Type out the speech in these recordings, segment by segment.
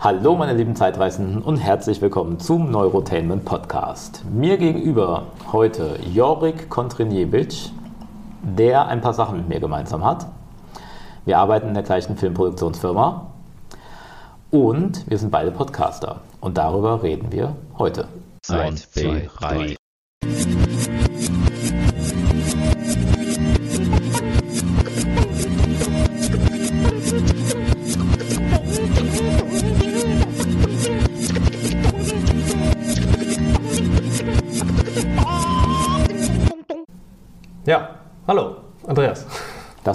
Hallo meine lieben Zeitreisenden und herzlich willkommen zum Neurotainment Podcast. Mir gegenüber heute Jorik Kontriniewicz, der ein paar Sachen mit mir gemeinsam hat. Wir arbeiten in der gleichen Filmproduktionsfirma und wir sind beide Podcaster und darüber reden wir heute. Eins, zwei, drei.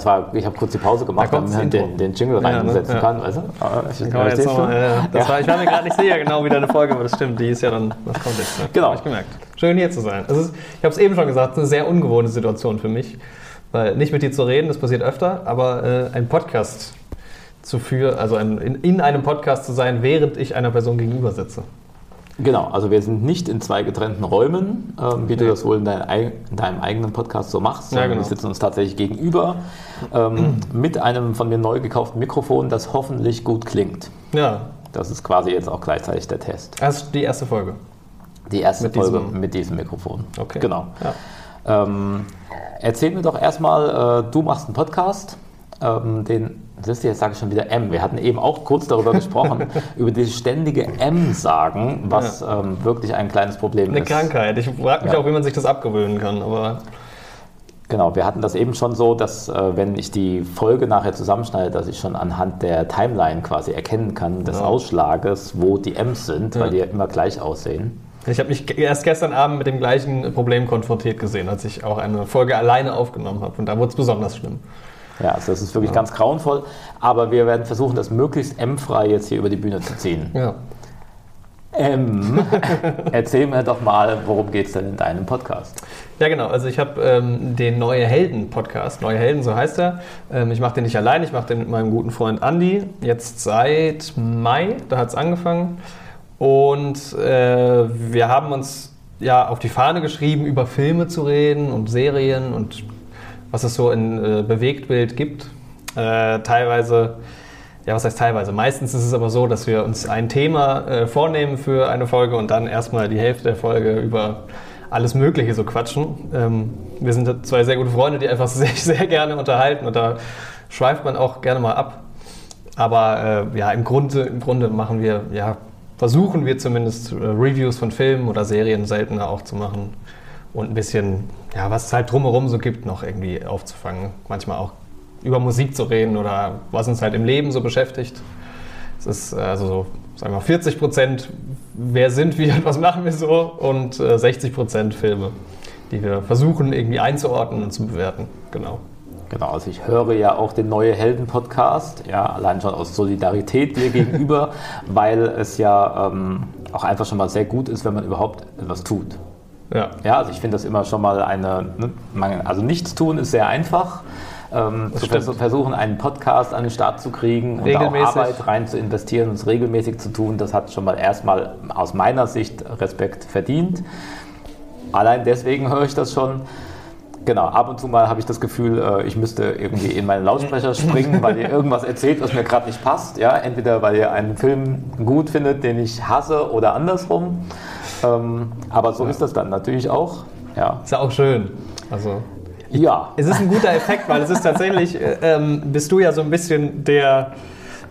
Das war, ich habe kurz die Pause gemacht, Da damit das den, den Jingle Ja, ne? reinsetzen Ja. kann. Weißt du? Ich, Kann man jetzt äh, das Ja. war, ich war mir gerade nicht sicher, genau wieder eine Folge, aber das stimmt, die ist ja dann, das kommt jetzt. Ne? Genau. Hab ich gemerkt. Schön hier zu sein. Es ist, ich habe es eben schon gesagt, eine sehr ungewohnte Situation für mich, weil nicht mit dir zu reden, das passiert öfter, aber äh, ein Podcast zu führen, also ein, in, in einem Podcast zu sein, während ich einer Person gegenüber sitze. Genau, also wir sind nicht in zwei getrennten Räumen, ähm, wie du Nee. das wohl in, dein, in deinem eigenen Podcast so machst, Ja, genau. wir sitzen uns tatsächlich gegenüber ähm, mit einem von mir neu gekauften Mikrofon, das hoffentlich gut klingt. Ja, Das ist quasi jetzt auch gleichzeitig der Test. ist die erste Folge. Die erste Mit Folge diesem- mit diesem Mikrofon. Okay. Genau. Ja. Ähm, erzähl mir doch erstmal, äh, du machst einen Podcast, ähm, den, siehst du, jetzt sage ich schon wieder M. Wir hatten eben auch kurz darüber gesprochen, über dieses ständige M-Sagen, was ähm, wirklich ein kleines Problem Eine ist. Krankheit. Ich frage mich Ja. auch, wie man sich das abgewöhnen kann, aber Genau, wir hatten das eben schon so, dass äh, wenn ich die Folge nachher zusammenschneide, dass ich schon anhand der Timeline quasi erkennen kann, des Genau. Ausschlages, wo die M's sind, weil Ja. die ja immer gleich aussehen. Ich habe mich erst gestern Abend mit dem gleichen Problem konfrontiert gesehen, als ich auch eine Folge alleine aufgenommen habe. Und da wurde es besonders schlimm. Ja, also das ist wirklich ganz grauenvoll, aber wir werden versuchen, das möglichst M-frei jetzt hier über die Bühne zu ziehen. Ja. M, erzähl mir doch mal, worum geht es denn in deinem Podcast? Ja, genau. Also ich habe ähm, den Neue Helden-Podcast. Neue Helden, so heißt er. Ähm, ich mache den nicht allein, ich mache den mit meinem guten Freund Andy. Jetzt seit Mai, da hat es angefangen. Und äh, wir haben uns ja auf die Fahne geschrieben, über Filme zu reden und Serien und was es so in äh, Bewegtbild gibt. Äh, teilweise, ja, was heißt teilweise? Meistens ist es aber so, dass wir uns ein Thema äh, vornehmen für eine Folge und dann erstmal die Hälfte der Folge über alles Mögliche so quatschen. Ähm, wir sind zwei sehr gute Freunde, die einfach sich sehr gerne unterhalten und da schweift man auch gerne mal ab. Aber äh, ja, im Grunde, im Grunde machen wir, ja, versuchen wir zumindest äh, Reviews von Filmen oder Serien seltener auch zu machen und ein bisschen, ja, was es halt drumherum so gibt, noch irgendwie aufzufangen. Manchmal auch über Musik zu reden oder was uns halt im Leben so beschäftigt. Es ist äh, also so, sagen wir mal, 40 Prozent, wer sind wir und was machen wir so und äh, 60 Prozent Filme, die wir versuchen irgendwie einzuordnen und zu bewerten. Genau. Genau, also ich höre ja auch den Neue Helden-Podcast, ja, allein schon aus Solidarität dir gegenüber, weil es ja ähm, auch einfach schon mal sehr gut ist, wenn man überhaupt etwas tut. Ja. Ja, also ich finde das immer schon mal eine, ne, also nichts tun ist sehr einfach. Ähm, zu stimmt. vers versuchen, einen Podcast an den Start zu kriegen und auch Regelmäßig. Arbeit rein zu investieren und es regelmäßig zu tun, das hat schon mal erstmal aus meiner Sicht Respekt verdient. Allein deswegen höre ich das schon. Genau, ab und zu mal habe ich das Gefühl, äh, ich müsste irgendwie in meinen Lautsprecher springen, weil ihr irgendwas erzählt, was mir gerade nicht passt. Ja, entweder weil ihr einen Film gut findet, den ich hasse, oder andersrum. Ähm, aber so ist das dann natürlich auch. Ja. Ist ja auch schön. Also Ja. Es ist ein guter Effekt, weil es ist tatsächlich, äh, ähm, bist du ja so ein bisschen der,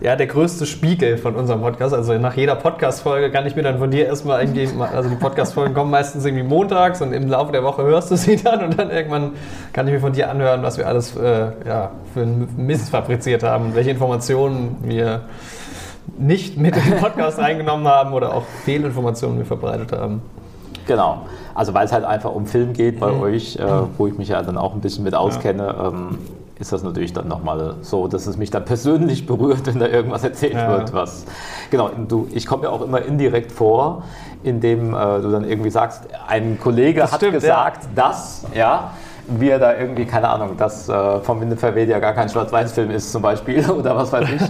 ja, der größte Spiegel von unserem Podcast. Also nach jeder Podcast-Folge kann ich mir dann von dir erstmal eingeben, also die Podcast-Folgen kommen meistens irgendwie montags und im Laufe der Woche hörst du sie dann und dann irgendwann kann ich mir von dir anhören, was wir alles äh, ja, für einen Mist fabriziert haben und welche Informationen wir nicht mit in den Podcast reingenommen haben oder auch Fehlinformationen wir verbreitet haben. Genau. Also weil es halt einfach um Film geht Mhm. bei euch, äh, wo ich mich ja dann auch ein bisschen mit auskenne, ähm, ist das natürlich dann nochmal so, dass es mich dann persönlich berührt, wenn da irgendwas erzählt Ja. wird, was. Genau, du, ich komme ja auch immer indirekt vor, indem äh, du dann irgendwie sagst, ein Kollege Das hat stimmt, gesagt, dass, ja, wir da irgendwie, keine Ahnung, dass äh, vom Winde verweht ja gar kein Schwarz-Weiß-Film ist zum Beispiel oder was weiß ich.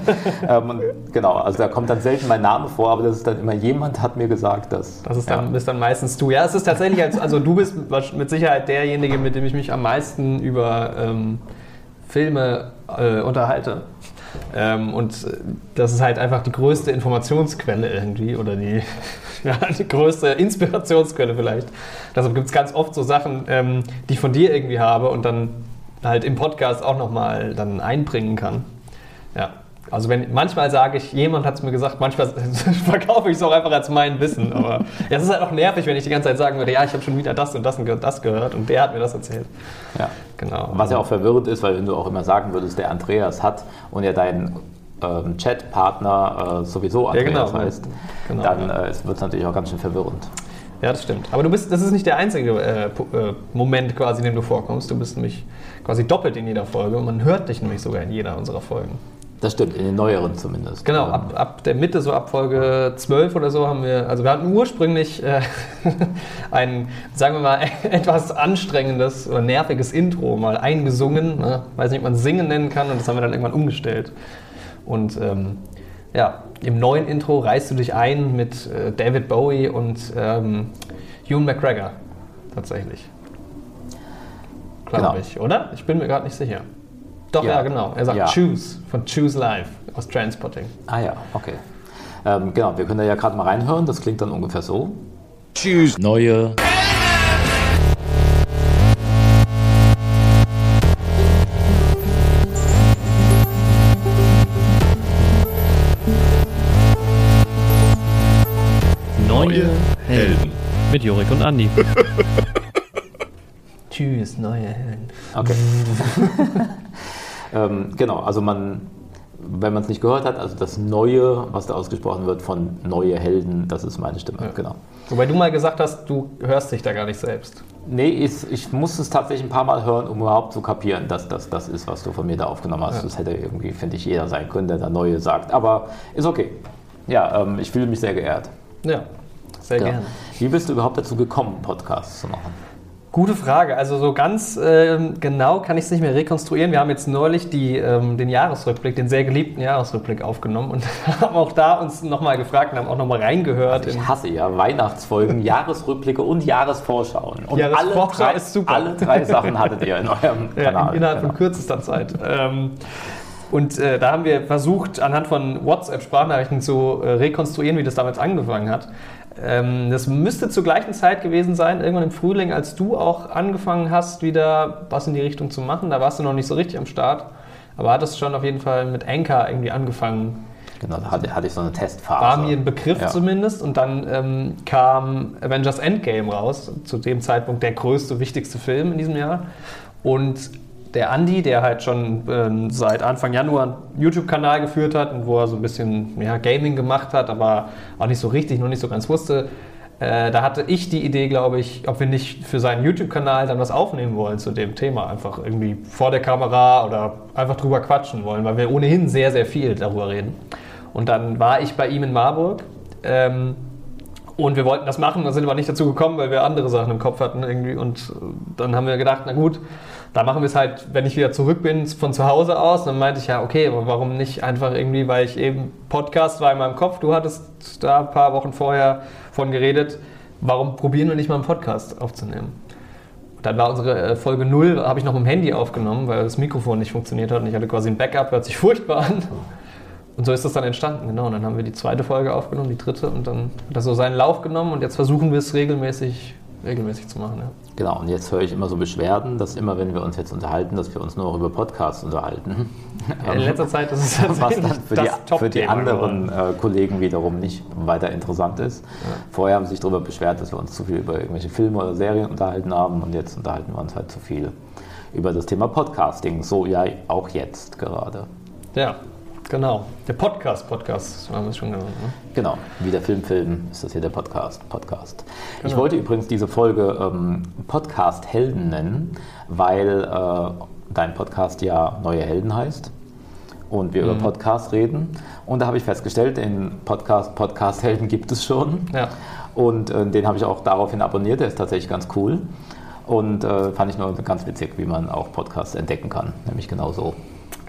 ähm, genau, also da kommt dann selten mein Name vor, aber das ist dann immer jemand hat mir gesagt, dass. Das ist ja. dann, bist dann meistens du. Ja, es ist tatsächlich, als, also du bist mit Sicherheit derjenige, mit dem ich mich am meisten über ähm, Filme äh, unterhalte. Ähm, und das ist halt einfach die größte Informationsquelle irgendwie oder die, ja, die größte Inspirationsquelle vielleicht. Deshalb gibt es ganz oft so Sachen, ähm, die ich von dir irgendwie habe und dann halt im Podcast auch nochmal dann einbringen kann. Ja. Also wenn manchmal sage ich, jemand hat es mir gesagt, manchmal verkaufe ich es auch einfach als mein Wissen. Aber ja, es ist halt auch nervig, wenn ich die ganze Zeit sagen würde, ja, ich habe schon wieder das und das und das gehört und der hat mir das erzählt. Ja. Genau. Was ja auch verwirrend ist, weil wenn du auch immer sagen würdest, der Andreas hat und er dein ähm, Chatpartner äh, sowieso Andreas ja, genau. heißt, genau, dann äh, wird es natürlich auch ganz schön verwirrend. Ja, das stimmt. Aber du bist, das ist nicht der einzige äh, äh, Moment quasi, in dem du vorkommst. Du bist nämlich quasi doppelt in jeder Folge und man hört dich nämlich sogar in jeder unserer Folgen. Das stimmt, in den neueren zumindest. Genau, ab, ab der Mitte, so ab Folge 12 oder so haben wir, also wir hatten ursprünglich äh, ein, sagen wir mal, etwas anstrengendes oder nerviges Intro mal eingesungen. Ne? Weiß nicht, ob man singen nennen kann und das haben wir dann irgendwann umgestellt. Und ähm, ja, im neuen Intro reißt du dich ein mit äh, David Bowie und ähm, Ewan McGregor. Tatsächlich. Glaube genau. ich, oder? Ich bin mir gerade nicht sicher. Doch, ja, ja genau. Er sagt ja. Choose von Choose Life aus Transpotting. Ah ja, okay. Ähm, genau, wir können da ja gerade mal reinhören. Das klingt dann ungefähr so. Choose neue. Neue Helden. Mit Jorik und Andi. Tschüss, neue Helden. Okay. Ähm, genau, also man, wenn man es nicht gehört hat, also das Neue, was da ausgesprochen wird von neue Helden, das ist meine Stimme, ja. genau. Wobei du mal gesagt hast, du hörst dich da gar nicht selbst. Nee, ich, ich muss es tatsächlich ein paar Mal hören, um überhaupt zu kapieren, dass das das ist, was du von mir da aufgenommen hast. Ja. Das hätte irgendwie, finde ich, jeder sein können, der da Neue sagt. Aber ist okay. Ja, ähm, ich fühle mich sehr geehrt. Ja, sehr genau. gerne. Wie bist du überhaupt dazu gekommen, Podcasts zu machen? Gute Frage. Also so ganz äh, genau kann ich es nicht mehr rekonstruieren. Wir haben jetzt neulich die, ähm, den Jahresrückblick, den sehr geliebten Jahresrückblick aufgenommen und haben auch da uns nochmal gefragt und haben auch nochmal reingehört. Also ich hasse ja Weihnachtsfolgen, Jahresrückblicke und Jahresvorschauen. Und Jahresvorschau alle drei, ist super. Alle drei Sachen hattet ihr in eurem ja, Kanal. Innerhalb genau. von kürzester Zeit. Ähm, und äh, da haben wir versucht, anhand von WhatsApp-Sprachnachrichten zu äh, rekonstruieren, wie das damals angefangen hat. Ähm, das müsste zur gleichen Zeit gewesen sein, irgendwann im Frühling, als du auch angefangen hast, wieder was in die Richtung zu machen. Da warst du noch nicht so richtig am Start, aber hattest schon auf jeden Fall mit Anchor irgendwie angefangen. Genau, da hatte, hatte ich so eine Testphase. War mir ein Begriff ja. zumindest und dann ähm, kam Avengers Endgame raus, zu dem Zeitpunkt der größte, wichtigste Film in diesem Jahr. Und der Andi, der halt schon ähm, seit Anfang Januar einen YouTube-Kanal geführt hat und wo er so ein bisschen ja, Gaming gemacht hat, aber auch nicht so richtig, noch nicht so ganz wusste, äh, da hatte ich die Idee, glaube ich, ob wir nicht für seinen YouTube-Kanal dann was aufnehmen wollen zu dem Thema. Einfach irgendwie vor der Kamera oder einfach drüber quatschen wollen, weil wir ohnehin sehr, sehr viel darüber reden. Und dann war ich bei ihm in Marburg. Ähm, und wir wollten das machen, da sind aber nicht dazu gekommen, weil wir andere Sachen im Kopf hatten irgendwie. Und dann haben wir gedacht, na gut, da machen wir es halt, wenn ich wieder zurück bin von zu Hause aus. Dann meinte ich ja, okay, aber warum nicht einfach irgendwie, weil ich eben Podcast war in meinem Kopf. Du hattest da ein paar Wochen vorher von geredet. Warum probieren wir nicht mal einen Podcast aufzunehmen? Dann war unsere äh, Folge 0, habe ich noch mit dem Handy aufgenommen, weil das Mikrofon nicht funktioniert hat und ich hatte quasi ein Backup, hört sich furchtbar an. Und so ist das dann entstanden, genau. Und dann haben wir die zweite Folge aufgenommen, die dritte, und dann hat das so seinen Lauf genommen und jetzt versuchen wir es regelmäßig regelmäßig zu machen. Ja. Genau, und jetzt höre ich immer so Beschwerden, dass immer, wenn wir uns jetzt unterhalten, dass wir uns nur über Podcasts unterhalten. In letzter Zeit ist es Was dann für die, für die anderen äh, Kollegen wiederum nicht weiter interessant ist. Ja. Vorher haben sie sich darüber beschwert, dass wir uns zu viel über irgendwelche Filme oder Serien unterhalten haben und jetzt unterhalten wir uns halt zu viel über das Thema Podcasting. So ja auch jetzt gerade. Ja, Genau, der Podcast, Podcast haben wir es schon genannt. Ne? Genau, wie der Film Film ist das hier der Podcast, Podcast. Genau. Ich wollte übrigens diese Folge ähm, Podcast Helden nennen, weil äh, dein Podcast ja Neue Helden heißt und wir mhm. über Podcast reden. Und da habe ich festgestellt, den Podcast Podcast Helden gibt es schon. Ja. Und äh, den habe ich auch daraufhin abonniert, der ist tatsächlich ganz cool. Und äh, fand ich nur ganz witzig, wie man auch Podcasts entdecken kann, nämlich genau so.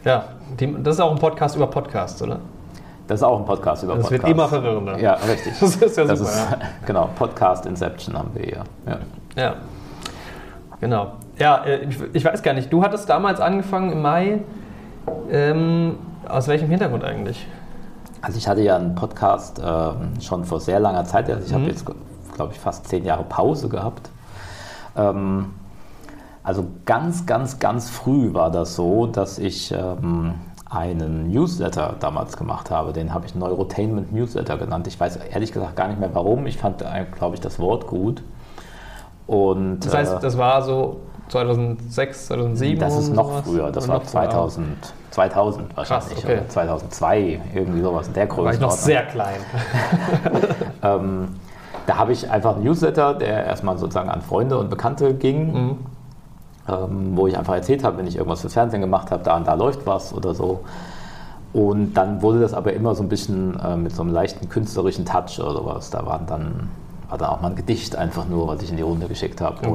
Ja, das ist auch ein Podcast über Podcasts, oder? Das ist auch ein Podcast über das Podcasts. Das wird immer verwirrender. Ja, richtig. Das ist ja das super. Ist, ja. Genau, Podcast Inception haben wir hier. Ja. ja. Genau. Ja, äh, ich, ich, weiß gar nicht, du hattest damals angefangen im Mai ähm, Aus welchem Hintergrund eigentlich? Also ich hatte ja einen Podcast äh, schon vor sehr langer Zeit. Also ich Mhm. habe jetzt, glaube ich, fast zehn Jahre Pause gehabt. Ähm, also ganz, ganz, ganz früh war das so, dass ich ähm, einen Newsletter damals gemacht habe. Den habe ich Neurotainment Newsletter genannt. Ich weiß ehrlich gesagt gar nicht mehr warum. Ich fand, äh, glaube ich, das Wort gut. Und, Das heißt, äh, das war so 2006, 2007? das ist noch sowas? früher. Das Oder war noch früher? 2000, 2000 wahrscheinlich. okay. Oder 2002, irgendwie sowas in der Da war ich noch sehr klein. Ähm, da habe ich einfach einen Newsletter, der erstmal sozusagen an Freunde und Bekannte ging, Mhm. Ähm, wo ich einfach erzählt habe, wenn ich irgendwas fürs Fernsehen gemacht habe, da und da läuft was oder so. Und dann wurde das aber immer so ein bisschen äh, mit so einem leichten künstlerischen Touch oder sowas. Da waren dann, war dann auch mal ein Gedicht einfach nur, was ich in die Runde geschickt habe. Okay.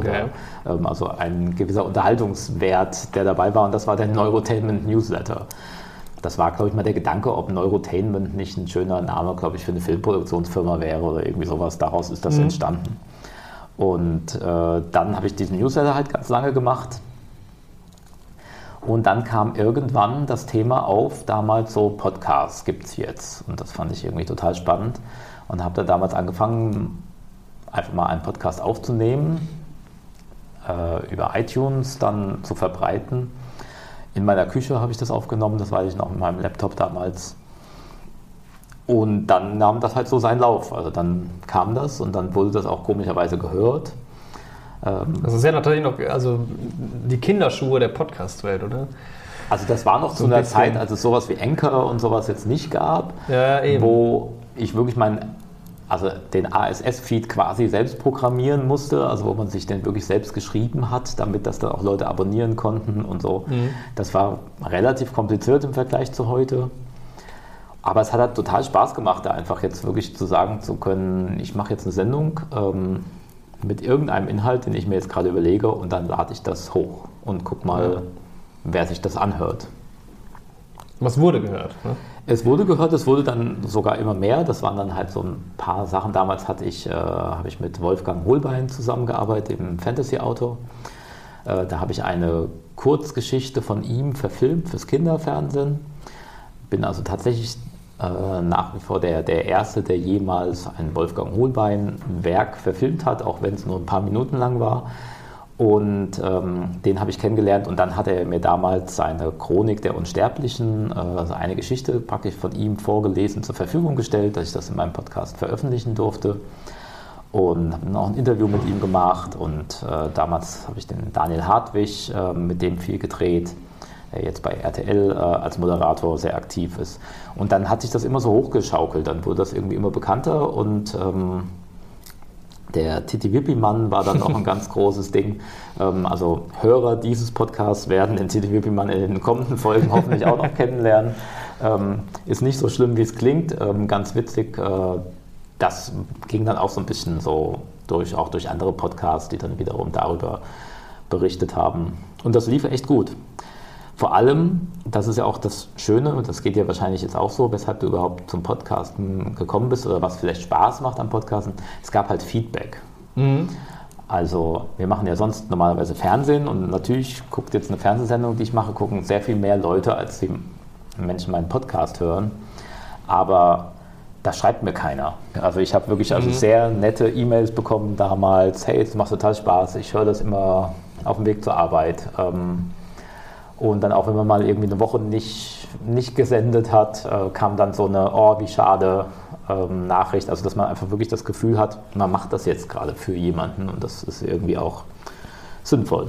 Oder ähm, also ein gewisser Unterhaltungswert, der dabei war. Und das war der Neurotainment Newsletter. Das war, glaube ich, mal der Gedanke, ob Neurotainment nicht ein schöner Name, glaube ich, für eine Filmproduktionsfirma wäre oder irgendwie sowas. Daraus ist das Mhm. entstanden. Und äh, dann habe ich diesen Newsletter halt ganz lange gemacht. Und dann kam irgendwann das Thema auf, damals so Podcasts gibt es jetzt. Und das fand ich irgendwie total spannend. Und habe da damals angefangen, einfach mal einen Podcast aufzunehmen, äh, über iTunes dann zu verbreiten. In meiner Küche habe ich das aufgenommen, das weiß ich noch mit meinem Laptop damals. Und dann nahm das halt so seinen Lauf. Also dann kam das und dann wurde das auch komischerweise gehört. Ähm, Das ist ja natürlich noch also die Kinderschuhe der Podcast-Welt, oder? Also das war noch So zu ein einer bisschen. Zeit, als es sowas wie Anchor und sowas jetzt nicht gab, Ja, wo ich wirklich meinen, also den ASS-Feed quasi selbst programmieren musste, also wo man sich den wirklich selbst geschrieben hat, damit das dann auch Leute abonnieren konnten und so. Mhm. Das war relativ kompliziert im Vergleich zu heute. Aber es hat halt total Spaß gemacht, da einfach jetzt wirklich zu sagen zu können, ich mache jetzt eine Sendung ähm, mit irgendeinem Inhalt, den ich mir jetzt gerade überlege und dann lade ich das hoch und guck mal, Ja. wer sich das anhört. Was wurde gehört? Ne? Es wurde gehört, es wurde dann sogar immer mehr. Das waren dann halt so ein paar Sachen. Damals hatte ich, äh, habe ich mit Wolfgang Holbein zusammengearbeitet, dem Fantasy-Autor. Äh, da habe ich eine Kurzgeschichte von ihm verfilmt fürs Kinderfernsehen. Bin also tatsächlich äh, nach wie vor der, der Erste, der jemals ein Wolfgang Holbein-Werk verfilmt hat, auch wenn es nur ein paar Minuten lang war. Und ähm, den habe ich kennengelernt und dann hat er mir damals seine Chronik der Unsterblichen, äh, also eine Geschichte praktisch von ihm vorgelesen, zur Verfügung gestellt, dass ich das in meinem Podcast veröffentlichen durfte. Und habe auch ein Interview mit ihm gemacht und äh, damals habe ich den Daniel Hartwig, äh, mit dem viel gedreht, der jetzt bei RTL äh, als Moderator sehr aktiv ist. Und dann hat sich das immer so hochgeschaukelt, dann wurde das irgendwie immer bekannter und ähm, der Titi Wippi-Mann war dann auch ein ganz großes Ding. Ähm, also Hörer dieses Podcasts werden den Titi Wippi-Mann in den kommenden Folgen hoffentlich auch noch kennenlernen. Ähm, ist nicht so schlimm, wie es klingt. Ähm, ganz witzig. Äh, das ging dann auch so ein bisschen so durch, auch durch andere Podcasts, die dann wiederum darüber berichtet haben. Und das lief echt gut. Vor allem, das ist ja auch das Schöne, und das geht dir wahrscheinlich jetzt auch so, weshalb du überhaupt zum Podcasten gekommen bist oder was vielleicht Spaß macht am Podcasten, es gab halt Feedback. Mhm. Also wir machen ja sonst normalerweise Fernsehen und natürlich guckt jetzt eine Fernsehsendung, die ich mache, gucken sehr viel mehr Leute, als die Menschen meinen Podcast hören. Aber da schreibt mir keiner. Also ich habe wirklich also Mhm. sehr nette E-Mails bekommen damals. Hey, es macht total Spaß. Ich höre das immer auf dem Weg zur Arbeit. Ähm, und dann auch, wenn man mal irgendwie eine Woche nicht, nicht gesendet hat, äh, kam dann so eine, oh, wie schade ähm, Nachricht. Also, dass man einfach wirklich das Gefühl hat, man macht das jetzt gerade für jemanden und das ist irgendwie auch sinnvoll.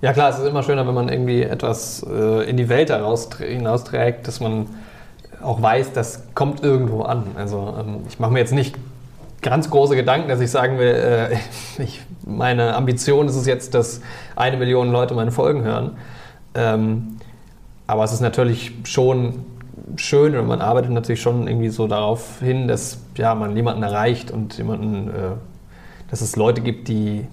Ja klar, es ist immer schöner, wenn man irgendwie etwas äh, in die Welt hinausträgt, dass man auch weiß, das kommt irgendwo an. Also ähm, ich mache mir jetzt nicht ganz große Gedanken, dass ich sagen will, äh, ich, meine Ambition ist es jetzt, dass eine Million Leute meine Folgen hören. Ähm, aber es ist natürlich schon schön und man arbeitet natürlich schon irgendwie so darauf hin, dass ja, man jemanden erreicht und jemanden, äh, dass es Leute gibt, die,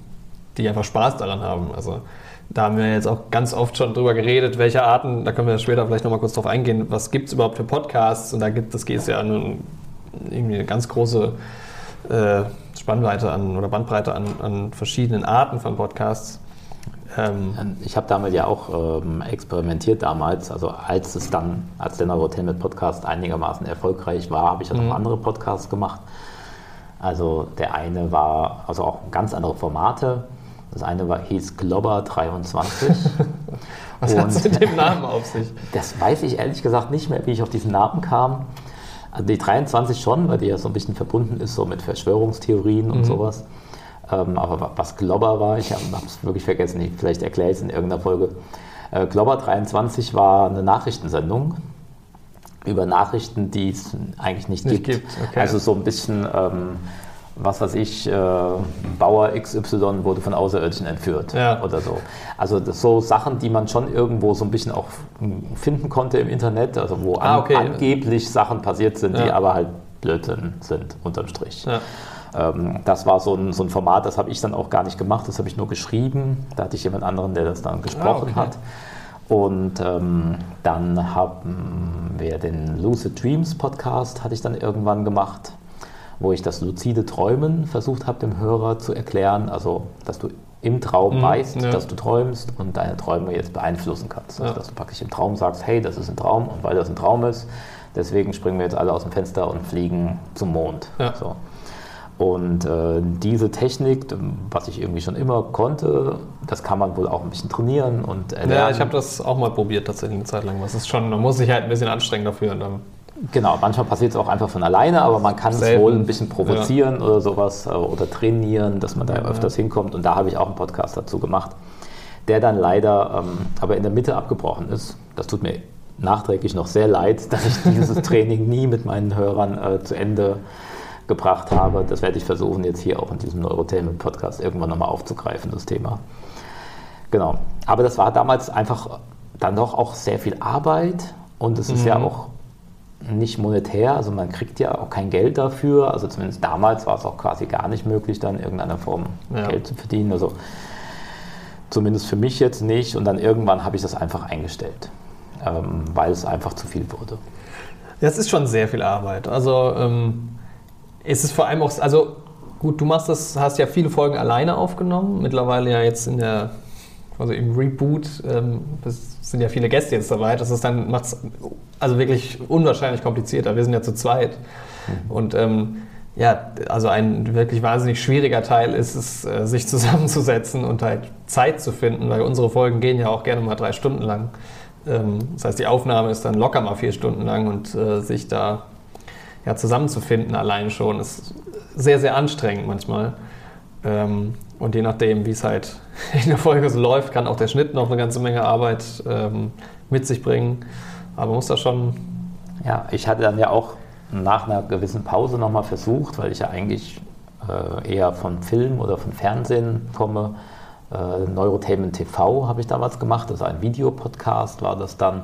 die einfach Spaß daran haben. Also da haben wir jetzt auch ganz oft schon drüber geredet, welche Arten, da können wir später vielleicht nochmal kurz drauf eingehen, was gibt es überhaupt für Podcasts und da gibt es ja eine, irgendwie eine ganz große äh, Spannweite an oder Bandbreite an, an verschiedenen Arten von Podcasts. Ähm, Ich habe damit ja auch ähm, experimentiert damals. Also als es dann, als der Neurotainment Podcast einigermaßen erfolgreich war, habe ich ja noch andere Podcasts gemacht. Also der eine war, also auch ganz andere Formate. Das eine war, hieß Globber 23. was hat es mit dem Namen auf sich? Das weiß ich ehrlich gesagt nicht mehr, wie ich auf diesen Namen kam. Also die 23 schon, weil die ja so ein bisschen verbunden ist so mit Verschwörungstheorien und sowas. Ähm, aber wa- was Globber war, ich habe es wirklich vergessen, ich, vielleicht erkläre ich es in irgendeiner Folge. Äh, Globber 23 war eine Nachrichtensendung über Nachrichten, die es eigentlich nicht, Nicht gibt. gibt, okay. Also so ein bisschen, ähm, was weiß ich, äh, Bauer XY wurde von Außerirdischen entführt Ja. oder so. Also so Sachen, die man schon irgendwo so ein bisschen auch finden konnte im Internet, also wo Ah, an, okay. angeblich Sachen passiert sind, die Ja. aber halt Blödsinn sind, unterm Strich. Ja. Ähm, das war so ein, so ein Format, das habe ich dann auch gar nicht gemacht, das habe ich nur geschrieben. Da hatte ich jemand anderen, der das dann gesprochen Ah, okay. hat. Und ähm, dann haben wir den Lucid Dreams Podcast, hatte ich dann irgendwann gemacht, wo ich das luzide Träumen versucht habe, dem Hörer zu erklären. Also, dass du im Traum Mhm, weißt, ja. dass du träumst und deine Träume jetzt beeinflussen kannst. Also, Ja. dass du praktisch im Traum sagst, hey, das ist ein Traum und weil das ein Traum ist, deswegen springen wir jetzt alle aus dem Fenster und fliegen zum Mond. Ja. So. Und äh, diese Technik, was ich irgendwie schon immer konnte, das kann man wohl auch ein bisschen trainieren und erlernen. Ja, ich habe das auch mal probiert, tatsächlich eine Zeit lang. Das ist schon, man muss sich halt ein bisschen anstrengen dafür. Genau, manchmal passiert es auch einfach von alleine, aber man kann es Selten. wohl ein bisschen provozieren oder sowas äh, oder trainieren, dass man da öfters hinkommt. Und da habe ich auch einen Podcast dazu gemacht, der dann leider ähm, aber in der Mitte abgebrochen ist. Das tut mir nachträglich noch sehr leid, dass ich dieses Training nie mit meinen Hörern äh, zu Ende gebracht habe. Das werde ich versuchen, jetzt hier auch in diesem Neurotainment-Podcast irgendwann nochmal aufzugreifen, das Thema. Genau. Aber das war damals einfach dann doch auch sehr viel Arbeit und es ist ja auch nicht monetär, also man kriegt ja auch kein Geld dafür. Also zumindest damals war es auch quasi gar nicht möglich, dann in irgendeiner Form Ja. Geld zu verdienen. Also zumindest für mich jetzt nicht. Und dann irgendwann habe ich das einfach eingestellt, ähm, weil es einfach zu viel wurde. das ist schon sehr viel Arbeit. Also ähm, es ist vor allem auch, also gut, du machst das, hast ja viele Folgen alleine aufgenommen. Mittlerweile ja jetzt in der, also im Reboot, ähm, das sind ja viele Gäste jetzt dabei. Das ist dann, macht es also wirklich unwahrscheinlich komplizierter. Wir sind ja zu zweit. Und ähm, ja, also ein wirklich wahnsinnig schwieriger Teil ist es, äh, sich zusammenzusetzen und halt Zeit zu finden, weil unsere Folgen gehen ja auch gerne mal drei Stunden lang. Ähm, das heißt, die Aufnahme ist dann locker mal vier Stunden lang und äh, sich da ja, zusammenzufinden allein schon ist sehr, sehr anstrengend manchmal. Ähm, und je nachdem, wie es halt in der Folge so läuft, kann auch der Schnitt noch eine ganze Menge Arbeit ähm, mit sich bringen. Aber man muss da schon Ja, ich hatte dann ja auch nach einer gewissen Pause nochmal versucht, weil ich ja eigentlich äh, eher von Film oder von Fernsehen komme. Äh, Neurotainment TV habe ich damals gemacht, also ein Videopodcast war das dann.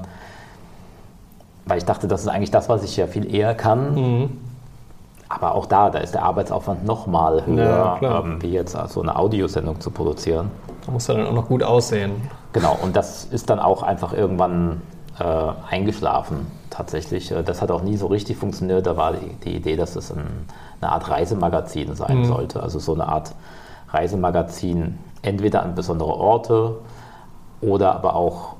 Weil ich dachte, das ist eigentlich das, was ich ja viel eher kann. Mhm. Aber auch da, da ist der Arbeitsaufwand nochmal Ja, höher, klar. ähm, wie jetzt so eine Audiosendung zu produzieren. Da muss er dann auch noch gut aussehen. Genau, und das ist dann auch einfach irgendwann äh, eingeschlafen tatsächlich. Äh, Das hat auch nie so richtig funktioniert. Da war die, die Idee, dass es ein, eine Art Reisemagazin sein Mhm. sollte. Also so eine Art Reisemagazin, entweder an besondere Orte oder aber auch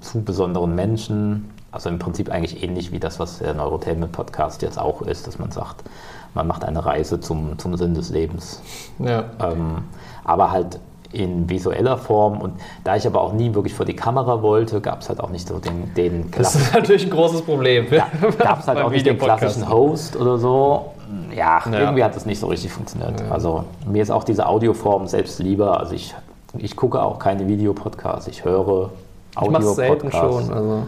zu besonderen Menschen. Also im Prinzip eigentlich ähnlich wie das, was der Neurotainment Podcast jetzt auch ist, dass man sagt, man macht eine Reise zum, zum Sinn des Lebens Ja. ähm, aber halt in visueller Form. Und da ich aber auch nie wirklich vor die Kamera wollte, gab es halt auch nicht so den, den Das klassischen, ist natürlich ein großes Problem. gab es halt auch nicht den klassischen Host oder so. Ja, Ja. irgendwie hat das nicht so richtig funktioniert. Also mir ist auch diese Audioform selbst lieber. Also ich, ich gucke auch keine Videopodcasts, ich höre Ich mache selten Audiopodcasts. schon. Also,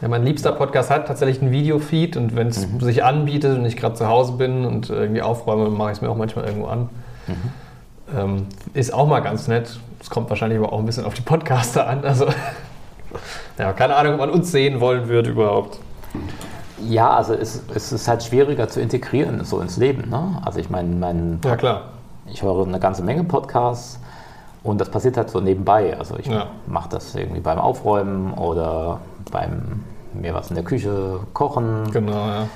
ja, mein liebster Podcast hat tatsächlich einen Videofeed und wenn es Mhm. sich anbietet und ich gerade zu Hause bin und irgendwie aufräume, mache ich es mir auch manchmal irgendwo an. Mhm. Ähm, ist auch mal ganz nett. Es kommt wahrscheinlich aber auch ein bisschen auf die Podcaster an. Also, ja, keine Ahnung, ob man uns sehen wollen würde überhaupt. Ja, also es, es ist halt schwieriger zu integrieren so ins Leben. Ne? Also ich meine, mein Ja, klar. Ich höre eine ganze Menge Podcasts und das passiert halt so nebenbei. Also ich Ja. mache das irgendwie beim Aufräumen oder beim mir was in der Küche kochen, Genau, ja.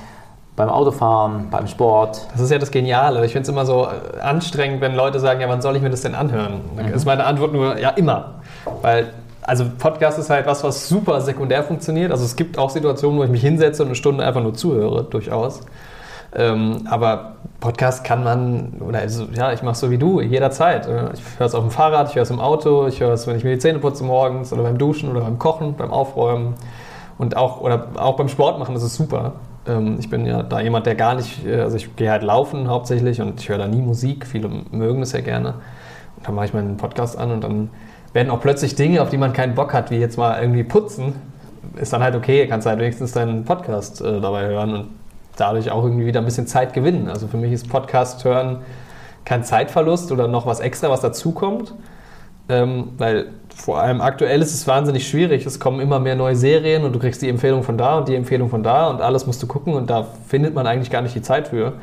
beim Autofahren, beim Sport. Das ist ja das Geniale. Ich finde es immer so äh, anstrengend, wenn Leute sagen, ja, wann soll ich mir das denn anhören? Dann ist meine Antwort nur, ja, immer. Weil, also Podcast ist halt was, was super sekundär funktioniert. Also es gibt auch Situationen, wo ich mich hinsetze und eine Stunde einfach nur zuhöre, durchaus. Ähm, aber Podcast kann man, oder also, ja, ich mache so wie du, jederzeit. Ich höre es auf dem Fahrrad, ich höre es im Auto, ich höre es, wenn ich mir die Zähne putze morgens oder beim Duschen oder beim Kochen, beim Aufräumen. Und auch, oder auch beim Sport machen, das ist super. Ähm, Ich bin ja da jemand, der gar nicht, äh, also ich gehe halt laufen hauptsächlich und ich höre da nie Musik. Viele mögen das ja gerne. Und dann mache ich meinen Podcast an und dann werden auch plötzlich Dinge, auf die man keinen Bock hat, wie jetzt mal irgendwie putzen, ist dann halt okay, kannst halt wenigstens deinen Podcast äh, dabei hören und dadurch auch irgendwie wieder ein bisschen Zeit gewinnen. Also für mich ist Podcast hören kein Zeitverlust oder noch was extra, was dazukommt. Ähm, weil vor allem aktuell ist es wahnsinnig schwierig. Es kommen immer mehr neue Serien und du kriegst die Empfehlung von da und die Empfehlung von da und alles musst du gucken und da findet man eigentlich gar nicht die Zeit für.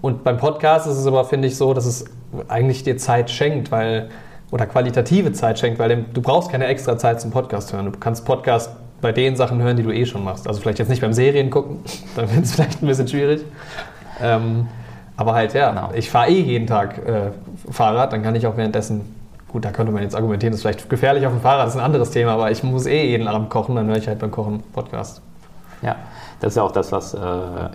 Und beim Podcast ist es aber, finde ich, so, dass es eigentlich dir Zeit schenkt, weil oder qualitative Zeit schenkt, weil du brauchst keine extra Zeit zum Podcast hören. Du kannst Podcast bei den Sachen hören, die du eh schon machst. Also vielleicht jetzt nicht beim Serien gucken, dann wird es vielleicht ein bisschen schwierig. Ähm, aber halt, ja, Genau. ich fahre eh jeden Tag äh, Fahrrad, dann kann ich auch währenddessen, gut, da könnte man jetzt argumentieren, das ist vielleicht gefährlich auf dem Fahrrad, das ist ein anderes Thema, aber ich muss eh jeden Abend kochen, dann höre ich halt beim Kochen Podcast. Ja, das ist ja auch das, was äh,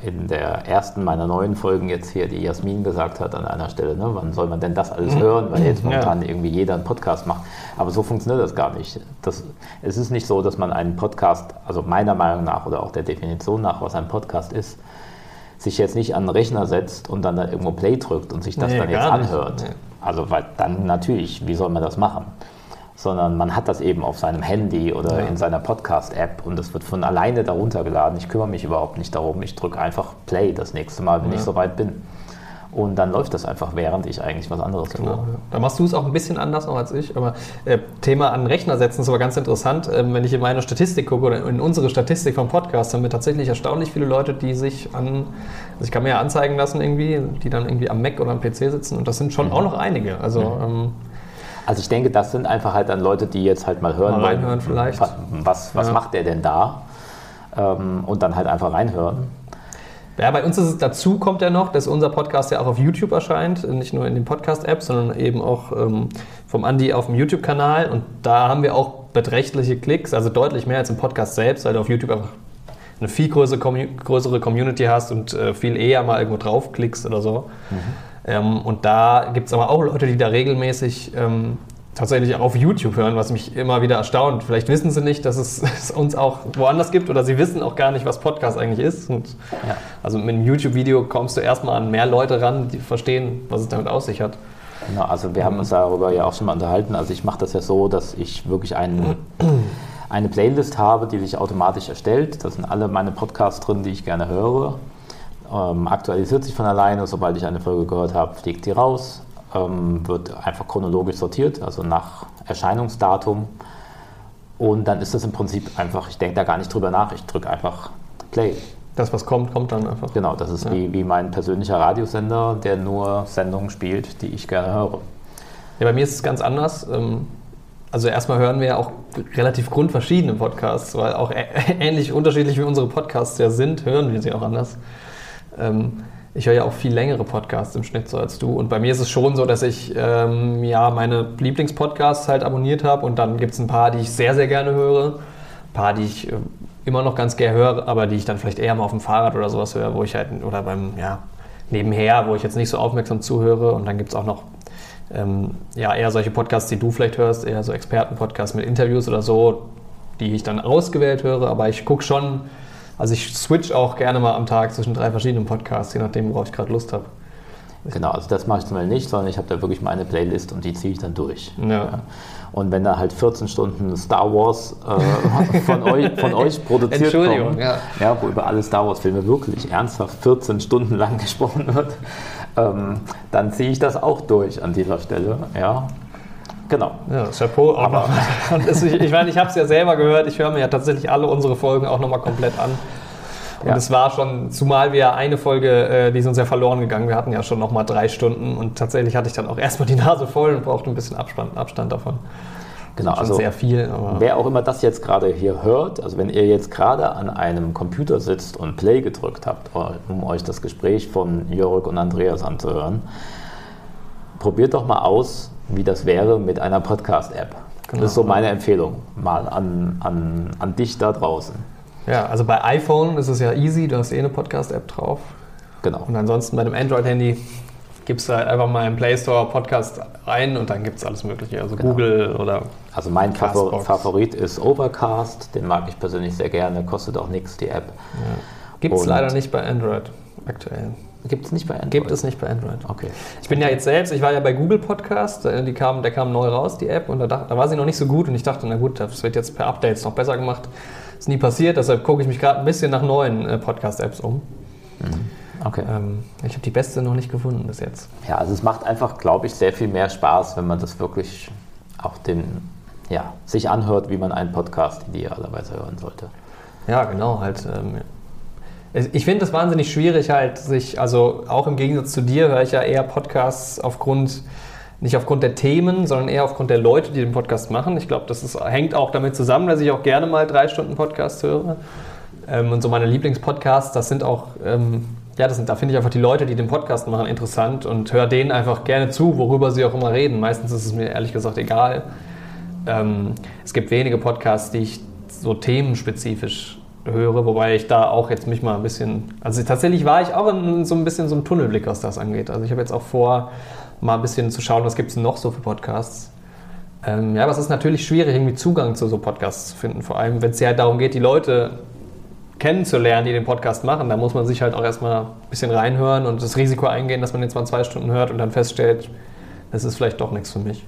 in der ersten meiner neuen Folgen jetzt hier die Jasmin gesagt hat an einer Stelle. Ne? Wann soll man denn das alles hören, weil jetzt Ja. momentan irgendwie jeder einen Podcast macht. Aber so funktioniert das gar nicht. Das, es ist nicht so, dass man einen Podcast, also meiner Meinung nach oder auch der Definition nach, was ein Podcast ist, sich jetzt nicht an den Rechner setzt und dann da irgendwo Play drückt und sich das Nee, dann jetzt anhört. Nee. Also, weil dann natürlich, wie soll man das machen? Sondern man hat das eben auf seinem Handy oder Ja. in seiner Podcast-App und es wird von alleine darunter geladen. Ich kümmere mich überhaupt nicht darum. Ich drücke einfach Play das nächste Mal, wenn Ja. ich soweit bin. Und dann läuft das einfach, während ich eigentlich was anderes tue. Genau, ja. Da machst du es auch ein bisschen anders noch als ich. Aber äh, Thema an Rechner setzen ist aber ganz interessant. Ähm, wenn ich in meine Statistik gucke oder in unsere Statistik vom Podcast, haben wir tatsächlich erstaunlich viele Leute, die sich an, also ich kann mir ja anzeigen lassen irgendwie, die dann irgendwie am Mac oder am PC sitzen. Und das sind Mhm. schon auch noch einige. Also ähm, Also ich denke, das sind einfach halt dann Leute, die jetzt halt mal hören Mal wollen, reinhören vielleicht. Was, was, was Ja. macht der denn da? Ähm, und dann halt einfach reinhören. Ja, bei uns ist es dazu kommt ja noch, dass unser Podcast ja auch auf YouTube erscheint, nicht nur in den Podcast-Apps, sondern eben auch ähm, vom Andi auf dem YouTube-Kanal. Und da haben wir auch beträchtliche Klicks, also deutlich mehr als im Podcast selbst, weil du auf YouTube einfach eine viel größere, größere Community hast und äh, viel eher mal irgendwo draufklickst oder so. Ähm, und da gibt es aber auch Leute, die da regelmäßig ähm, tatsächlich auch auf YouTube hören, was mich immer wieder erstaunt. Vielleicht wissen sie nicht, dass es, es uns auch woanders gibt oder sie wissen auch gar nicht, was Podcast eigentlich ist. Und Ja. also mit einem YouTube-Video kommst du erstmal an mehr Leute ran, die verstehen, was es damit aus sich hat. Genau, also wir haben uns darüber ja auch schon mal unterhalten. Also ich mache das ja so, dass ich wirklich einen, eine Playlist habe, die sich automatisch erstellt. Da sind alle meine Podcasts drin, die ich gerne höre. Ähm, aktualisiert sich von alleine, sobald ich eine Folge gehört habe, fliegt die raus. Ähm, wird einfach chronologisch sortiert, also nach Erscheinungsdatum. Und dann ist das im Prinzip einfach, ich denke da gar nicht drüber nach, ich drücke einfach Play. Das, was kommt, kommt dann einfach. Genau, das ist Ja. wie, wie mein persönlicher Radiosender, der nur Sendungen spielt, die ich gerne höre. Ja, bei mir ist es ganz anders. Ähm, Also erstmal hören wir ja auch relativ grundverschiedene Podcasts, weil auch ähnlich unterschiedlich wie unsere Podcasts ja sind, hören wir sie auch anders. Ich höre ja auch viel längere Podcasts im Schnitt so als du. Und bei mir ist es schon so, dass ich ähm, ja meine Lieblingspodcasts halt abonniert habe und dann gibt es ein paar, die ich sehr, sehr gerne höre. Ein paar, die ich äh, immer noch ganz gerne höre, aber die ich dann vielleicht eher mal auf dem Fahrrad oder sowas höre, wo ich halt, oder beim, ja, nebenher, wo ich jetzt nicht so aufmerksam zuhöre. Und dann gibt es auch noch ähm, ja, eher solche Podcasts, die du vielleicht hörst, eher so Expertenpodcasts mit Interviews oder so, die ich dann ausgewählt höre. Aber ich gucke schon, also ich switch auch gerne mal am Tag zwischen drei verschiedenen Podcasts, je nachdem, worauf ich gerade Lust habe. Genau, also das mache ich zum Beispiel nicht, sondern ich habe da wirklich meine Playlist und die ziehe ich dann durch. Ja. Und wenn da halt 14 Stunden Star Wars äh, von, euch, von euch produziert Entschuldigung, kommen, ja. ja, wo über alle Star Wars Filme wirklich ernsthaft 14 Stunden lang gesprochen wird, ähm, dann ziehe ich das auch durch an dieser Stelle. Ja, genau. Ja, Chapeau. Aber es, ich, ich meine, ich habe es ja selber gehört. Ich höre mir ja tatsächlich alle unsere Folgen auch nochmal komplett an. Und Ja. es war schon, zumal wir ja eine Folge, äh, die ist uns ja verloren gegangen. Wir hatten ja schon nochmal drei Stunden und tatsächlich hatte ich dann auch erstmal die Nase voll und brauchte ein bisschen Abstand, Abstand davon. genau also, sehr viel. Wer auch immer das jetzt gerade hier hört, also wenn ihr jetzt gerade an einem Computer sitzt und Play gedrückt habt, um euch das Gespräch von Jörg und Andreas anzuhören, probiert doch mal aus, wie das wäre mit einer Podcast-App. Das ist so meine Empfehlung mal an, an, an dich da draußen. Ja, also bei iPhone ist es ja easy, du hast eh eine Podcast-App drauf. Genau. Und ansonsten bei dem Android-Handy gibst du halt einfach mal im Play Store Podcast rein und dann gibt es alles Mögliche. Also Genau. Google oder. Also mein Castbox. Favorit ist Overcast, den mag ich persönlich sehr gerne, kostet auch nichts, die App. Gibt es leider nicht bei Android aktuell. Gibt es nicht bei Android? Gibt es nicht bei Android. Okay. Ich bin ja jetzt selbst, ich war ja bei Google Podcast, äh, die kam, der kam neu raus, die App, und da, da war sie noch nicht so gut und ich dachte, na gut, das wird jetzt per Updates noch besser gemacht. Ist nie passiert, deshalb gucke ich mich gerade ein bisschen nach neuen äh, Podcast-Apps um. Okay. Ähm, ich habe die beste noch nicht gefunden bis jetzt. Ja, also es macht einfach, glaube ich, sehr viel mehr Spaß, wenn man das wirklich auch den, ja, sich anhört, wie man einen Podcast idealerweise hören sollte. Ja, genau, halt. Ähm, ich finde es wahnsinnig schwierig, halt sich, also auch im Gegensatz zu dir höre ich ja eher Podcasts aufgrund, nicht aufgrund der Themen, sondern eher aufgrund der Leute, die den Podcast machen. Ich glaube, das ist, hängt auch damit zusammen, dass ich auch gerne mal drei Stunden Podcast höre. Ähm, und so meine Lieblingspodcasts, das sind auch, ähm, ja, das sind, da finde ich einfach die Leute, die den Podcast machen, interessant und höre denen einfach gerne zu, worüber sie auch immer reden. Meistens ist es mir ehrlich gesagt egal. Ähm, es gibt wenige Podcasts, die ich so themenspezifisch höre, wobei ich da auch jetzt mich mal ein bisschen, also tatsächlich war ich auch in so ein bisschen so einem Tunnelblick, was das angeht. Also ich habe jetzt auch vor, mal ein bisschen zu schauen, was gibt es noch so für Podcasts. Ähm, ja, aber es ist natürlich schwierig, irgendwie Zugang zu so Podcasts zu finden, vor allem wenn es ja halt darum geht, die Leute kennenzulernen, die den Podcast machen. Da muss man sich halt auch erstmal ein bisschen reinhören und das Risiko eingehen, dass man jetzt mal zwei Stunden hört und dann feststellt, das ist vielleicht doch nichts für mich.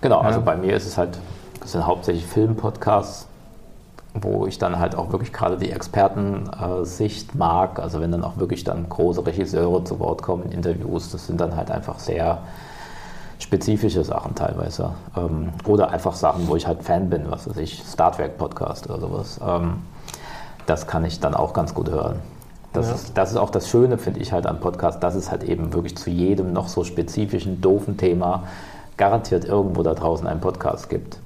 Genau, also Ja. bei mir ist es halt, das sind hauptsächlich Filmpodcasts, wo ich dann halt auch wirklich gerade die Expertensicht mag. Also wenn dann auch wirklich dann große Regisseure zu Wort kommen in Interviews, das sind dann halt einfach sehr spezifische Sachen teilweise. Ähm, oder einfach Sachen, wo ich halt Fan bin, was weiß ich, Star Trek Podcast oder sowas. Ähm, das kann ich dann auch ganz gut hören. Das, Ja. ist, das ist auch das Schöne, finde ich halt an Podcasts, dass es halt eben wirklich zu jedem noch so spezifischen, doofen Thema garantiert irgendwo da draußen einen Podcast gibt.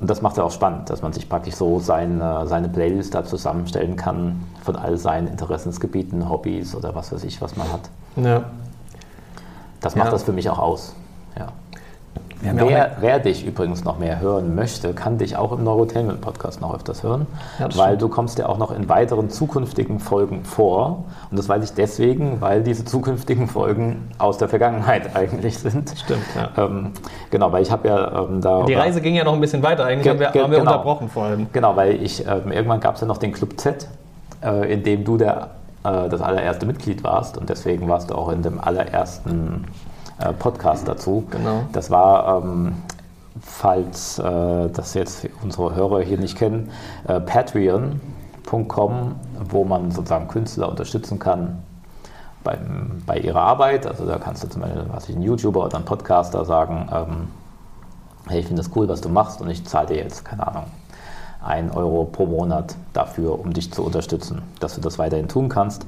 Und das macht es auch spannend, dass man sich praktisch so seine, seine Playlist da zusammenstellen kann von all seinen Interessensgebieten, Hobbys oder was weiß ich, was man hat. Ja. Das macht Ja. das für mich auch aus. Ja. Ja Wer, wer dich übrigens noch mehr hören möchte, kann dich auch im Neurotainment Podcast noch öfters hören, Ja, weil du kommst ja auch noch in weiteren zukünftigen Folgen vor. Und das weiß ich deswegen, weil diese zukünftigen Folgen aus der Vergangenheit eigentlich sind. Stimmt, ja. Ähm, genau, weil ich habe ja ähm, da... Die Reise ging ja noch ein bisschen weiter. Eigentlich Ge- haben wir, haben wir genau. unterbrochen vorhin. Genau, weil ich ähm, irgendwann gab es ja noch den Club Z, äh, in dem du der, äh, das allererste Mitglied warst und deswegen warst du auch in dem allerersten äh, Podcast dazu. Genau. Das war, ähm, falls äh, das jetzt unsere Hörer hier nicht kennen, äh, patreon.com, wo man sozusagen Künstler unterstützen kann beim, bei ihrer Arbeit. Also da kannst du zum Beispiel, was ich, ein YouTuber oder ein Podcaster sagen, ähm, hey, ich finde das cool, was du machst und ich zahle dir jetzt, keine Ahnung, ein Euro pro Monat dafür, um dich zu unterstützen, dass du das weiterhin tun kannst.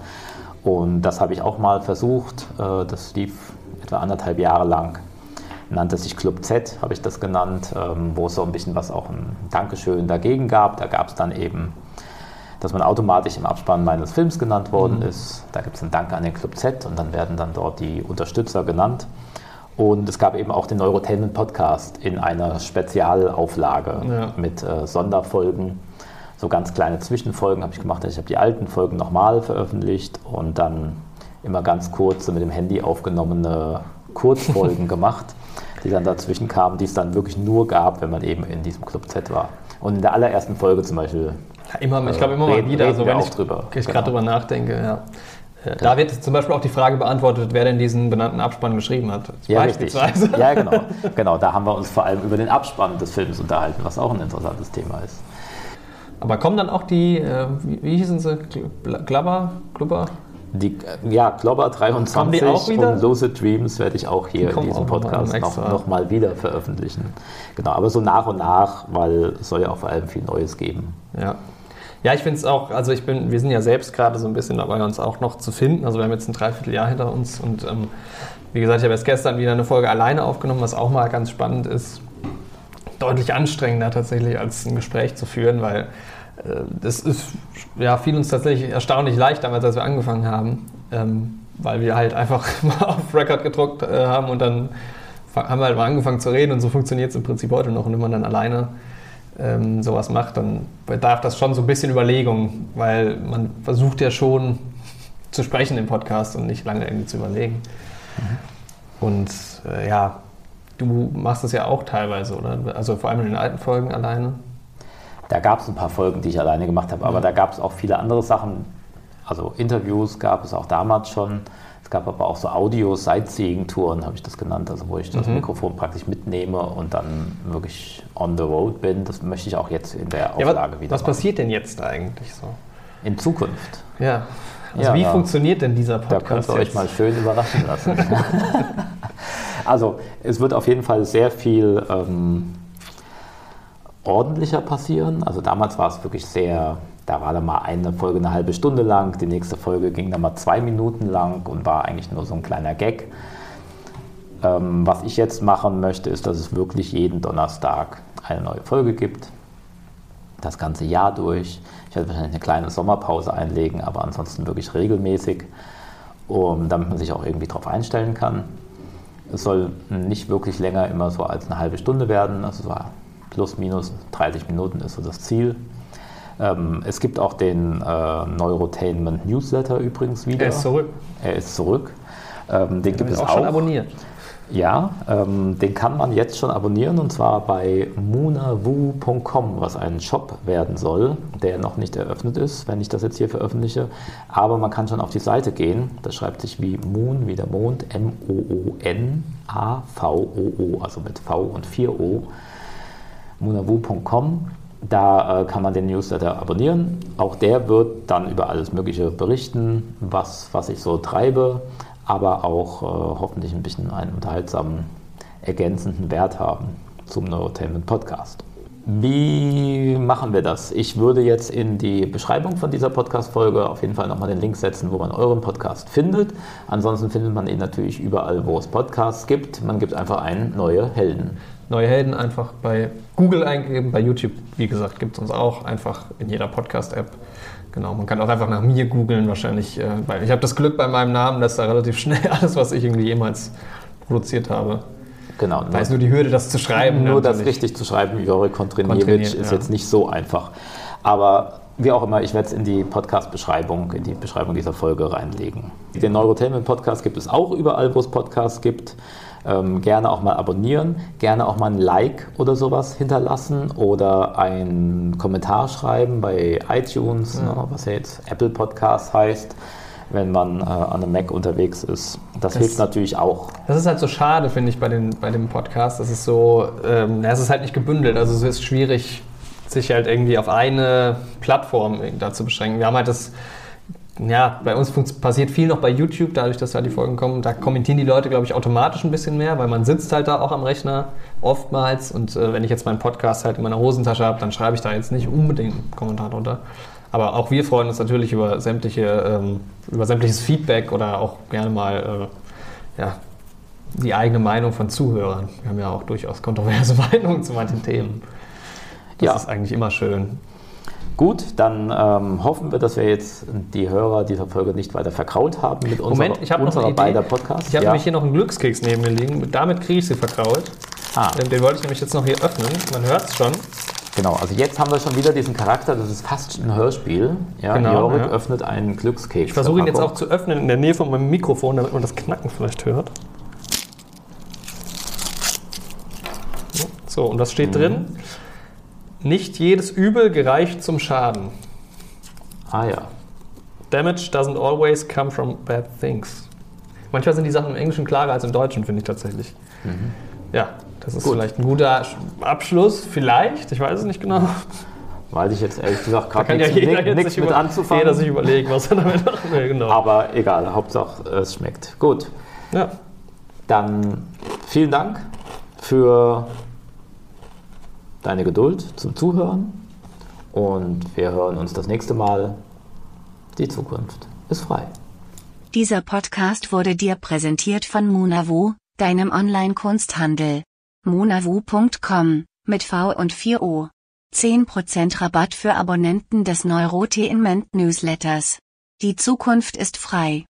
Und das habe ich auch mal versucht. Äh, Das lief etwa anderthalb Jahre lang. Nannte sich Club Z, habe ich das genannt, ähm, wo es so ein bisschen was auch ein Dankeschön dagegen gab. Da gab es dann eben, dass man automatisch im Abspann meines Films genannt worden ist. Da gibt es einen Dank an den Club Z und dann werden dann dort die Unterstützer genannt. Und es gab eben auch den Neurotainment Podcast in einer Spezialauflage Ja. mit äh, Sonderfolgen. So ganz kleine Zwischenfolgen habe ich gemacht. Also ich habe die alten Folgen nochmal veröffentlicht und dann immer ganz kurze mit dem Handy aufgenommene Kurzfolgen gemacht, die dann dazwischen kamen, die es dann wirklich nur gab, wenn man eben in diesem Club Z war. Und in der allerersten Folge zum Beispiel Ja, immer, ich glaube immer mal Reden- wieder, reden so wir wenn ich, drüber. ich Genau. gerade drüber nachdenke, ja. Äh, Da wird zum Beispiel auch die Frage beantwortet, wer denn diesen benannten Abspann geschrieben hat. Ja, richtig. Beispielsweise. Ja, genau. genau. Da haben wir uns vor allem über den Abspann des Films unterhalten, was auch ein interessantes Thema ist. Aber kommen dann auch die, äh, wie, hießen sie, Glabber, Glubber? Die, ja, Klobber Kommen 23 die auch wieder? und Lucid Dreams werde ich auch hier Die in diesem Podcast extra. noch, noch mal wieder veröffentlichen. Genau, aber so nach und nach, weil es soll ja auch vor allem viel Neues geben. Ja. Ja, ich finde es auch, also ich bin, wir sind ja selbst gerade so ein bisschen dabei, uns auch noch zu finden. Also wir haben jetzt ein Dreivierteljahr hinter uns und ähm, wie gesagt, ich habe erst gestern wieder eine Folge alleine aufgenommen, was auch mal ganz spannend ist. Deutlich anstrengender tatsächlich als ein Gespräch zu führen, weil äh, das ist, ja, fiel uns tatsächlich erstaunlich leicht damals, als wir angefangen haben, ähm, weil wir halt einfach mal auf Record gedruckt äh, haben und dann haben wir halt mal angefangen zu reden und so funktioniert es im Prinzip heute noch. Und wenn man dann alleine ähm, sowas macht, dann bedarf das schon so ein bisschen Überlegung, weil man versucht ja schon zu sprechen im Podcast und nicht lange irgendwie zu überlegen. Mhm. Und äh, ja, du machst das ja auch teilweise, oder? Also vor allem in den alten Folgen alleine. Da gab es ein paar Folgen, die ich alleine gemacht habe, aber ja. da gab es auch viele andere Sachen. Also Interviews gab es auch damals schon. Es gab aber auch so Audio-Sightseeing-Touren, habe ich das genannt, also wo ich das mhm. Mikrofon praktisch mitnehme und dann wirklich on the road bin. Das möchte ich auch jetzt in der Auflage ja, was, wieder Was machen. passiert denn jetzt eigentlich so? In Zukunft. Ja. Also ja, wie ja. funktioniert denn dieser Podcast? Da könnt ihr euch mal schön überraschen lassen. also es wird auf jeden Fall sehr viel ähm, ordentlicher passieren. Also damals war es wirklich sehr, da war dann mal eine Folge eine halbe Stunde lang, die nächste Folge ging dann mal zwei Minuten lang und war eigentlich nur so ein kleiner Gag. Ähm, was ich jetzt machen möchte, ist, dass es wirklich jeden Donnerstag eine neue Folge gibt. Das ganze Jahr durch. Ich werde wahrscheinlich eine kleine Sommerpause einlegen, aber ansonsten wirklich regelmäßig, um, damit man sich auch irgendwie darauf einstellen kann. Es soll nicht wirklich länger immer so als eine halbe Stunde werden. Also so plus minus 30 Minuten ist so das Ziel. Ähm, es gibt auch den äh, Neurotainment Newsletter übrigens wieder. Er ist zurück. Er ist zurück. Ähm, den, den gibt es auch. schon abonniert. Ja, ähm, den kann man jetzt schon abonnieren und zwar bei munawu.com, was ein Shop werden soll, der noch nicht eröffnet ist, wenn ich das jetzt hier veröffentliche. Aber man kann schon auf die Seite gehen. Das schreibt sich wie Moon, wie der Mond, M-O-O-N-A-V-O-O, also mit V und 4 O munavu.com. Da äh, kann man den Newsletter abonnieren. Auch der wird dann über alles Mögliche berichten, was, was ich so treibe, aber auch äh, hoffentlich ein bisschen einen unterhaltsamen, ergänzenden Wert haben zum Neurotainment Podcast. Wie machen wir das? Ich würde jetzt in die Beschreibung von dieser Podcast-Folge auf jeden Fall nochmal den Link setzen, wo man euren Podcast findet. Ansonsten findet man ihn natürlich überall, wo es Podcasts gibt. Man gibt einfach ein neue Helden. Neue Helden einfach bei Google eingeben, bei YouTube, wie gesagt, gibt es uns auch, einfach in jeder Podcast-App. Genau, man kann auch einfach nach mir googeln wahrscheinlich, äh, weil ich habe das Glück bei meinem Namen, dass da relativ schnell alles, was ich irgendwie jemals produziert habe. Genau. Da ist nur die Hürde, das zu schreiben. Nur das richtig zu schreiben, Jori Kontriniewicz, ist ja. jetzt nicht so einfach. Aber wie auch immer, ich werde es in die Podcast-Beschreibung, in die Beschreibung dieser Folge reinlegen. Den Neurotainment-Podcast gibt es auch überall, wo es Podcasts gibt. Ähm, gerne auch mal abonnieren, gerne auch mal ein Like oder sowas hinterlassen oder einen Kommentar schreiben bei iTunes, ja. ne, was ja jetzt Apple Podcast heißt wenn man äh, an einem Mac unterwegs ist. Das, das, hilft natürlich auch. Das ist halt so schade, finde ich, bei, den, bei dem Podcast. Das ist so, ähm, es ist halt nicht gebündelt. Also es ist schwierig, sich halt irgendwie auf eine Plattform da zu beschränken. Wir haben halt das ja, bei uns passiert viel noch bei YouTube, dadurch, dass da die Folgen kommen. Da kommentieren die Leute, glaube ich, automatisch ein bisschen mehr, weil man sitzt halt da auch am Rechner oftmals. Und äh, wenn ich jetzt meinen Podcast halt in meiner Hosentasche habe, dann schreibe ich da jetzt nicht unbedingt einen Kommentar drunter. Aber auch wir freuen uns natürlich über sämtliche, ähm, über sämtliches Feedback oder auch gerne mal äh, ja, die eigene Meinung von Zuhörern. Wir haben ja auch durchaus kontroverse Meinungen zu manchen Themen. Das ja. ist eigentlich immer schön. Gut, dann ähm, hoffen wir, dass wir jetzt die Hörer dieser Folge nicht weiter verkraut haben mit unserer, Moment, ich habe noch eine beider Podcasts. Ich habe ja. nämlich hier noch einen Glückskeks neben mir liegen. Damit kriege ich sie verkraut. Ah. Den, den wollte ich nämlich jetzt noch hier öffnen. Man hört es schon. Genau, also jetzt haben wir schon wieder diesen Charakter, das ist fast ein Hörspiel. Ja, genau, Jorik ja. öffnet einen Glückskeks. Ich versuche ihn jetzt auch zu öffnen in der Nähe von meinem Mikrofon, damit man das Knacken vielleicht hört. So, und was steht mhm. drin? Nicht jedes Übel gereicht zum Schaden. Ah ja. Damage doesn't always come from bad things. Manchmal sind die Sachen im Englischen klarer als im Deutschen, finde ich tatsächlich. Mhm. Ja, das ist Gut. vielleicht ein guter Abschluss, vielleicht, ich weiß es nicht genau. Weiß ich jetzt ehrlich gesagt gerade nichts, ja mit, nichts mit anzufangen. Jeder sich überlegen, was er damit machen will, genau. Aber egal, Hauptsache es schmeckt. Gut. Ja. Dann vielen Dank für deine Geduld zum Zuhören und wir hören uns das nächste Mal. Die Zukunft ist frei. Dieser Podcast wurde dir präsentiert von Munavu, deinem Online-Kunsthandel. munavu.com mit V und 4O. 10% Rabatt für Abonnenten des Neurotainment Newsletters. Die Zukunft ist frei.